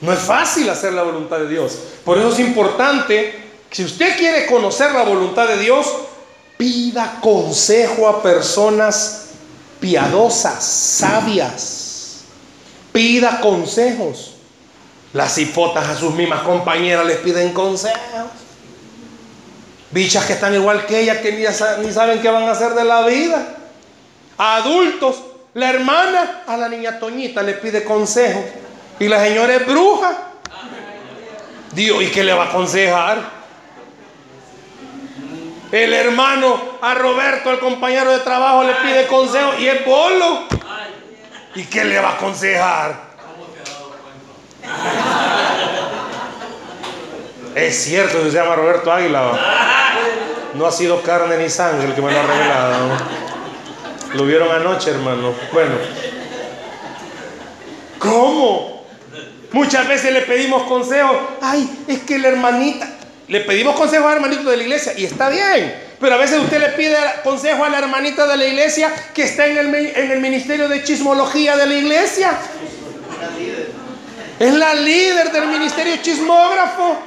No es fácil hacer la voluntad de Dios. Por eso es importante, si usted quiere conocer la voluntad de Dios, pida consejo a personas piadosas, sabias. Pida consejos. Las hipotas a sus mismas compañeras les piden consejos. Bichas que están igual que ella, que ni, saben qué van a hacer de la vida. Adultos, la hermana a la niña Toñita le pide consejo. Y la señora es bruja. Dios, ¿y qué le va a aconsejar? El hermano a Roberto, el compañero de trabajo, le pide consejo y es bolo. ¿Y qué le va a aconsejar? Es cierto se llama Roberto Águila. No ha sido carne ni sangre el que me lo ha revelado. Lo vieron anoche, hermano. Bueno. ¿Cómo? Muchas veces le pedimos consejo. Ay, es que la hermanita. Le pedimos consejo al hermanito de la iglesia y está bien. Pero a veces usted le pide consejo a la hermanita de la iglesia que está en el, en el ministerio de chismología de la iglesia. Es la líder del ministerio chismógrafo.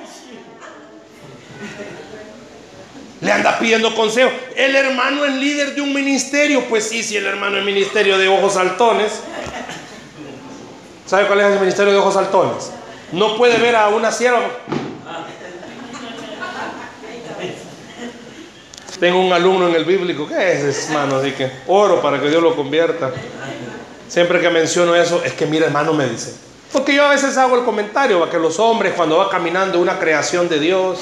Le anda pidiendo consejo. El hermano es líder de un ministerio. Pues sí, si el hermano es ministerio de ojos saltones. ¿Sabe cuál es el ministerio de ojos saltones? No puede ver a una sierva. Tengo un alumno en el bíblico, ¿qué es, hermano? Así que oro para que Dios lo convierta. Siempre que menciono eso, es que mira, hermano, me dice. Porque yo a veces hago el comentario, que los hombres cuando va caminando una creación de Dios,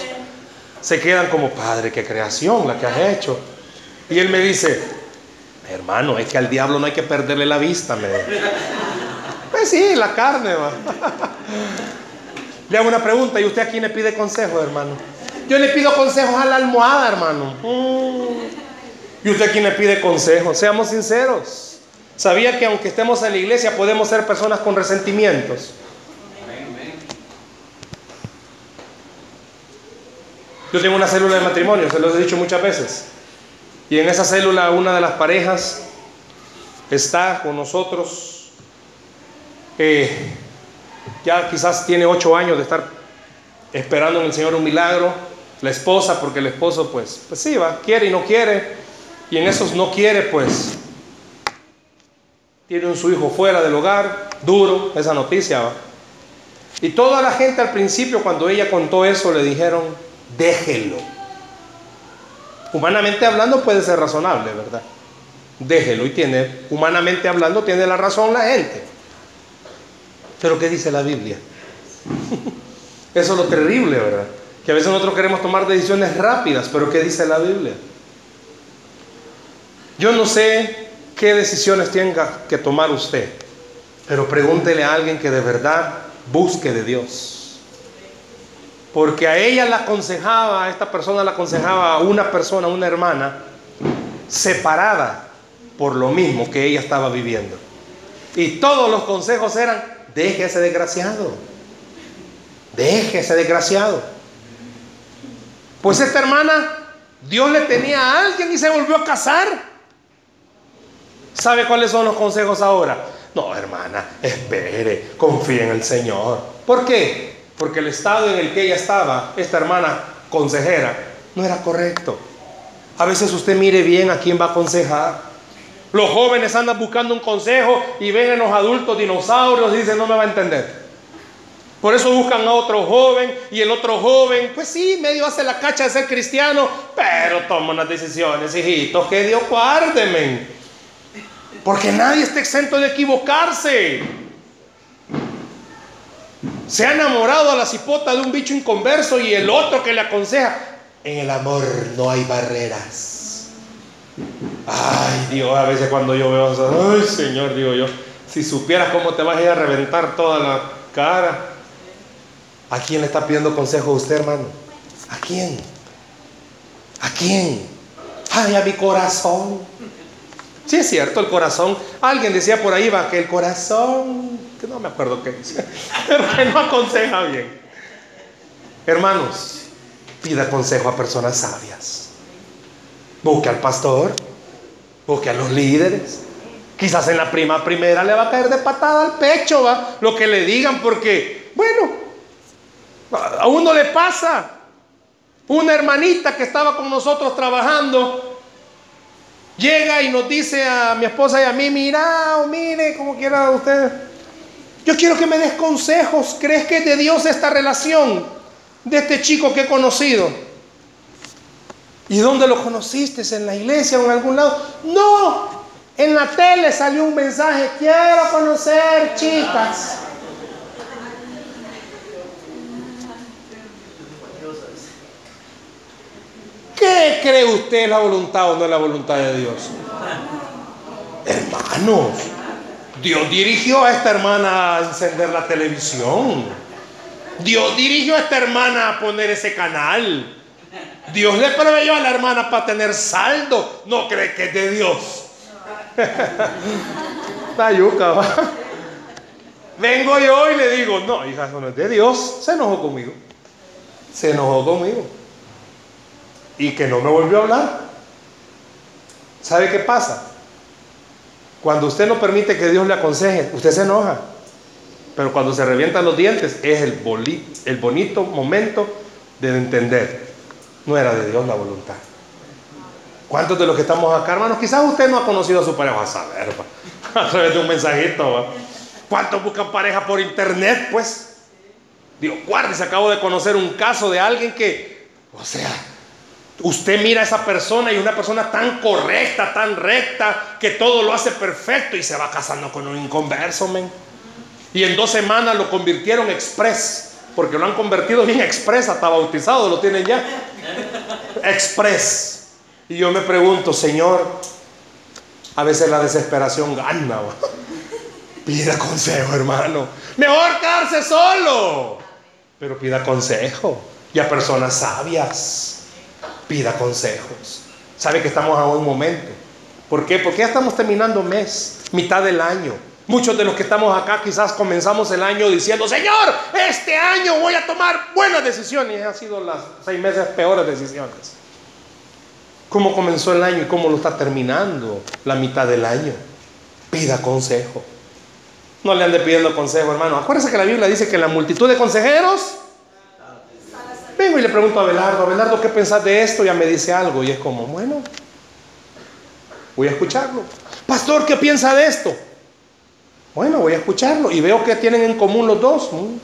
se quedan como, Padre, qué creación la que has hecho. Y él me dice, hermano, es que al diablo no hay que perderle la vista. Me Pues sí, la carne va. Le hago una pregunta, ¿y usted a quién le pide consejo, hermano? Yo le pido consejos a la almohada, hermano. ¿Y usted quién le pide consejos? Seamos sinceros. ¿Sabía que aunque estemos en la iglesia podemos ser personas con resentimientos? Yo tengo una célula de matrimonio, se lo he dicho muchas veces. Y en esa célula una de las parejas está con nosotros. Eh, ya quizás tiene ocho años de estar esperando en el Señor un milagro. La esposa, porque el esposo, pues, pues sí, va, quiere y no quiere. Y en esos no quiere, pues, tiene un su hijo fuera del hogar. Duro esa noticia, va. Y toda la gente al principio, cuando ella contó eso, le dijeron, déjelo. Humanamente hablando puede ser razonable, ¿verdad? Déjelo y tiene, humanamente hablando, tiene la razón la gente. Pero ¿qué dice la Biblia? Eso es lo terrible, ¿verdad? Que a veces nosotros queremos tomar decisiones rápidas, pero ¿qué dice la Biblia? Yo no sé qué decisiones tenga que tomar usted, pero pregúntele a alguien que de verdad busque de Dios. Porque a ella la aconsejaba, a esta persona la aconsejaba a una persona, una hermana, separada por lo mismo que ella estaba viviendo. Y todos los consejos eran, deje ese desgraciado, deje ese desgraciado. Pues esta hermana, Dios le tenía a alguien y se volvió a casar. ¿Sabe cuáles son los consejos ahora? No, hermana, espere, confíe en el Señor. ¿Por qué? porque el estado en el que ella estaba, esta hermana consejera, no era correcto. A veces usted mire bien a quién va a aconsejar. Los jóvenes andan buscando un consejo y ven en los adultos dinosaurios y dicen, no me va a entender. Por eso buscan a otro joven y el otro joven, pues sí, medio hace la cacha de ser cristiano, pero toma unas decisiones, hijitos, que Dios guárdeme. Porque nadie está exento de equivocarse. Se ha enamorado a la cipota de un bicho inconverso y el otro que le aconseja, en el amor no hay barreras. Ay, Dios, a veces cuando yo veo eso, ay, Señor, digo yo, si supieras cómo te vas a ir a reventar toda la cara. ¿A quién le está pidiendo consejo usted, hermano? ¿A quién? ¿A quién? Ay, a mi corazón. Sí, es cierto, el corazón. Alguien decía por ahí va que el corazón que no me acuerdo qué dice, pero que no aconseja bien. Hermanos, pida consejo a personas sabias. Busque al pastor, busque a los líderes. Quizás en la prima primera le va a caer de patada al pecho, ¿va? Lo que le digan, porque, bueno, a uno le pasa. Una hermanita que estaba con nosotros trabajando, llega y nos dice a mi esposa y a mí, mira, o mire, como quiera usted, yo quiero que me des consejos. ¿Crees que es de Dios esta relación de este chico que he conocido? ¿Y dónde lo conociste? ¿En la iglesia o en algún lado? No, en la tele salió un mensaje, quiero conocer chicas. ¿Qué cree usted la voluntad o no la voluntad de Dios? Hermanos, Dios dirigió a esta hermana a encender la televisión. Dios dirigió a esta hermana a poner ese canal. Dios le proveyó a la hermana para tener saldo. No cree que es de Dios. La yuca, Vengo yo y le digo, no, hija, eso no es de Dios. Se enojó conmigo. Se enojó conmigo. Y que no me volvió a hablar. ¿Sabe qué pasa? Cuando usted no permite que Dios le aconseje, usted se enoja. Pero cuando se revientan los dientes, es el, bonito momento de entender. No era de Dios la voluntad. ¿Cuántos de los que estamos acá, hermanos? Quizás usted no ha conocido a su pareja, a saber, a través de un mensajito. ¿Cuántos buscan pareja por internet, pues? Digo, se acabo de conocer un caso de alguien que, o sea, usted mira a esa persona y una persona tan correcta, tan recta, que todo lo hace perfecto y se va casando con un inconverso, men. Y en dos semanas lo convirtieron express, porque lo han convertido bien express, hasta bautizado lo tienen ya. Express. Y yo me pregunto, Señor, a veces la desesperación gana. Pida consejo, hermano. Mejor quedarse solo. Pero pida consejo. Y a personas sabias. Pida consejos. Sabe que estamos a un momento. ¿Por qué? Porque ya estamos terminando mes, mitad del año. Muchos de los que estamos acá quizás comenzamos el año diciendo, Señor, este año voy a tomar buenas decisiones. Y han sido las seis meses peores decisiones cómo comenzó el año y cómo lo está terminando la mitad del año. Pida consejo. No le ande pidiendo consejo, hermano. Acuérdese que la Biblia dice que la multitud de consejeros. Vengo y le pregunto a Abelardo, Abelardo, ¿qué pensás de esto? Ya me dice algo y es como, bueno, voy a escucharlo. Pastor, ¿qué piensa de esto? Bueno, voy a escucharlo y veo que tienen en común los dos. Mm.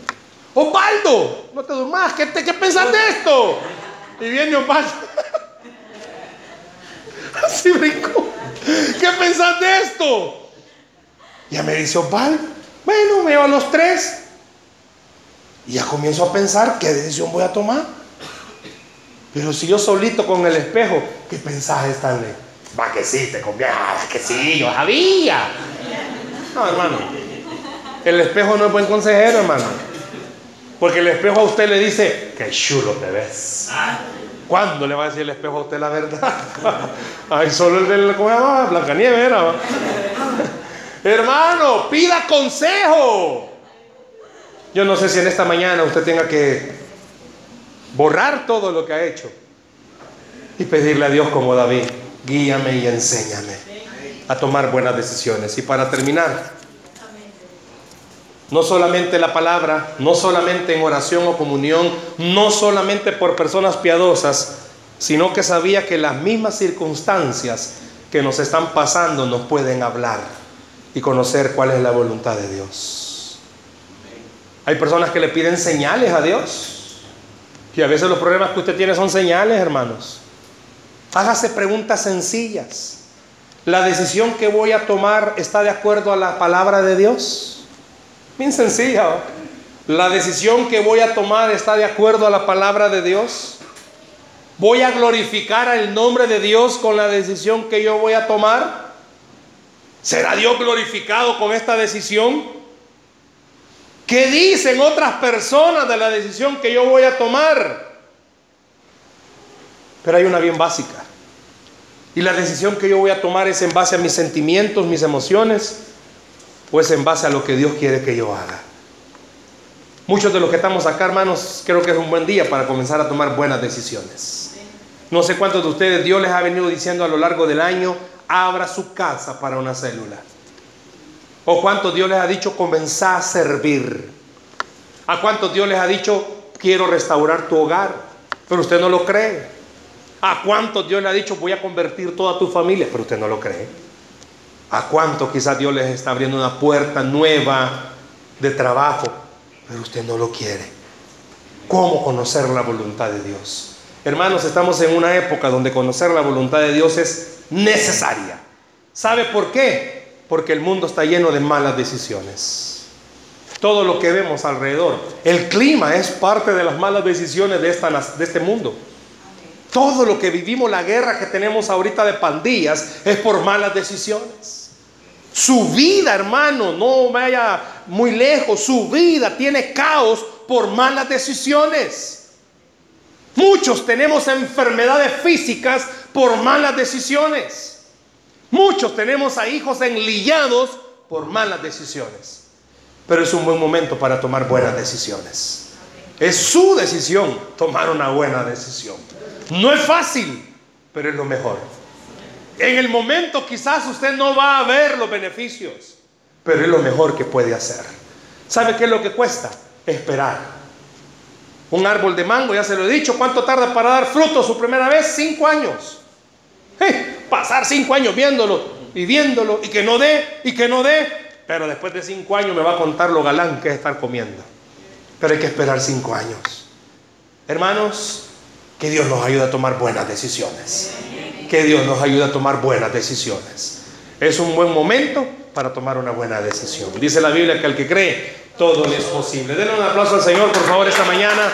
Osvaldo, no te durmas, ¿qué, qué pensás de esto? Y viene Osvaldo. Así brincó. ¿Qué pensás de esto? Ya me dice Opal. Bueno, me a los tres. Y ya comienzo a pensar qué decisión voy a tomar. Pero si yo solito con el espejo, ¿qué pensás, Stanley? Va que sí, te conviene. Ah, que sí, yo sabía. No, hermano. El espejo no es buen consejero, hermano. Porque el espejo a usted le dice, qué chulo te ves. ¿Cuándo le va a decir el espejo a usted la verdad? Ay, solo el del, ¿cómo se llama? Blancanieves era. Hermano, pida consejo. Yo no sé si en esta mañana usted tenga que borrar todo lo que ha hecho y pedirle a Dios como David, guíame y enséñame a tomar buenas decisiones. Y para terminar, no solamente la palabra, no solamente en oración o comunión, no solamente por personas piadosas, sino que sabía que las mismas circunstancias que nos están pasando nos pueden hablar y conocer cuál es la voluntad de Dios. Hay personas que le piden señales a Dios y a veces los problemas que usted tiene son señales, hermanos. Hágase preguntas sencillas. ¿La decisión que voy a tomar está de acuerdo a la palabra de Dios? Bien sencilla. La decisión que voy a tomar está de acuerdo a la palabra de Dios. Voy a glorificar al nombre de Dios con la decisión que yo voy a tomar. ¿Será Dios glorificado con esta decisión? ¿Qué dicen otras personas de la decisión que yo voy a tomar? Pero hay una bien básica. Y la decisión que yo voy a tomar es en base a mis sentimientos, mis emociones, pues en base a lo que Dios quiere que yo haga. Muchos de los que estamos acá, hermanos, creo que es un buen día para comenzar a tomar buenas decisiones. No sé cuántos de ustedes Dios les ha venido diciendo a lo largo del año, abra su casa para una célula. O cuántos Dios les ha dicho, comenzar a servir. A cuántos Dios les ha dicho, quiero restaurar tu hogar. Pero usted no lo cree. A cuántos Dios le ha dicho, voy a convertir toda tu familia. Pero usted no lo cree. ¿A cuánto quizás Dios les está abriendo una puerta nueva de trabajo? Pero usted no lo quiere. ¿Cómo conocer la voluntad de Dios? Hermanos, estamos en una época donde conocer la voluntad de Dios es necesaria. ¿Sabe por qué? Porque el mundo está lleno de malas decisiones. Todo lo que vemos alrededor. El clima es parte de las malas decisiones de, esta, de este mundo. Todo lo que vivimos, la guerra que tenemos ahorita de pandillas, es por malas decisiones. Su vida, hermano, no vaya muy lejos. Su vida tiene caos por malas decisiones. Muchos tenemos enfermedades físicas por malas decisiones. Muchos tenemos a hijos enlillados por malas decisiones. Pero es un buen momento para tomar buenas decisiones. Es su decisión tomar una buena decisión. No es fácil, pero es lo mejor. En el momento quizás usted no va a ver los beneficios, pero es lo mejor que puede hacer. ¿Sabe qué es lo que cuesta? Esperar. Un árbol de mango, ya se lo he dicho, ¿cuánto tarda para dar fruto su primera vez? Cinco años. Pasar cinco años viéndolo y viéndolo y que no dé y que no dé. Pero después de cinco años me va a contar lo galán que es estar comiendo. Pero hay que esperar cinco años. Hermanos, que Dios nos ayude a tomar buenas decisiones. Que Dios nos ayude a tomar buenas decisiones. Es un buen momento para tomar una buena decisión. Dice la Biblia que al que cree, todo le es posible. Denle un aplauso al Señor, por favor, esta mañana.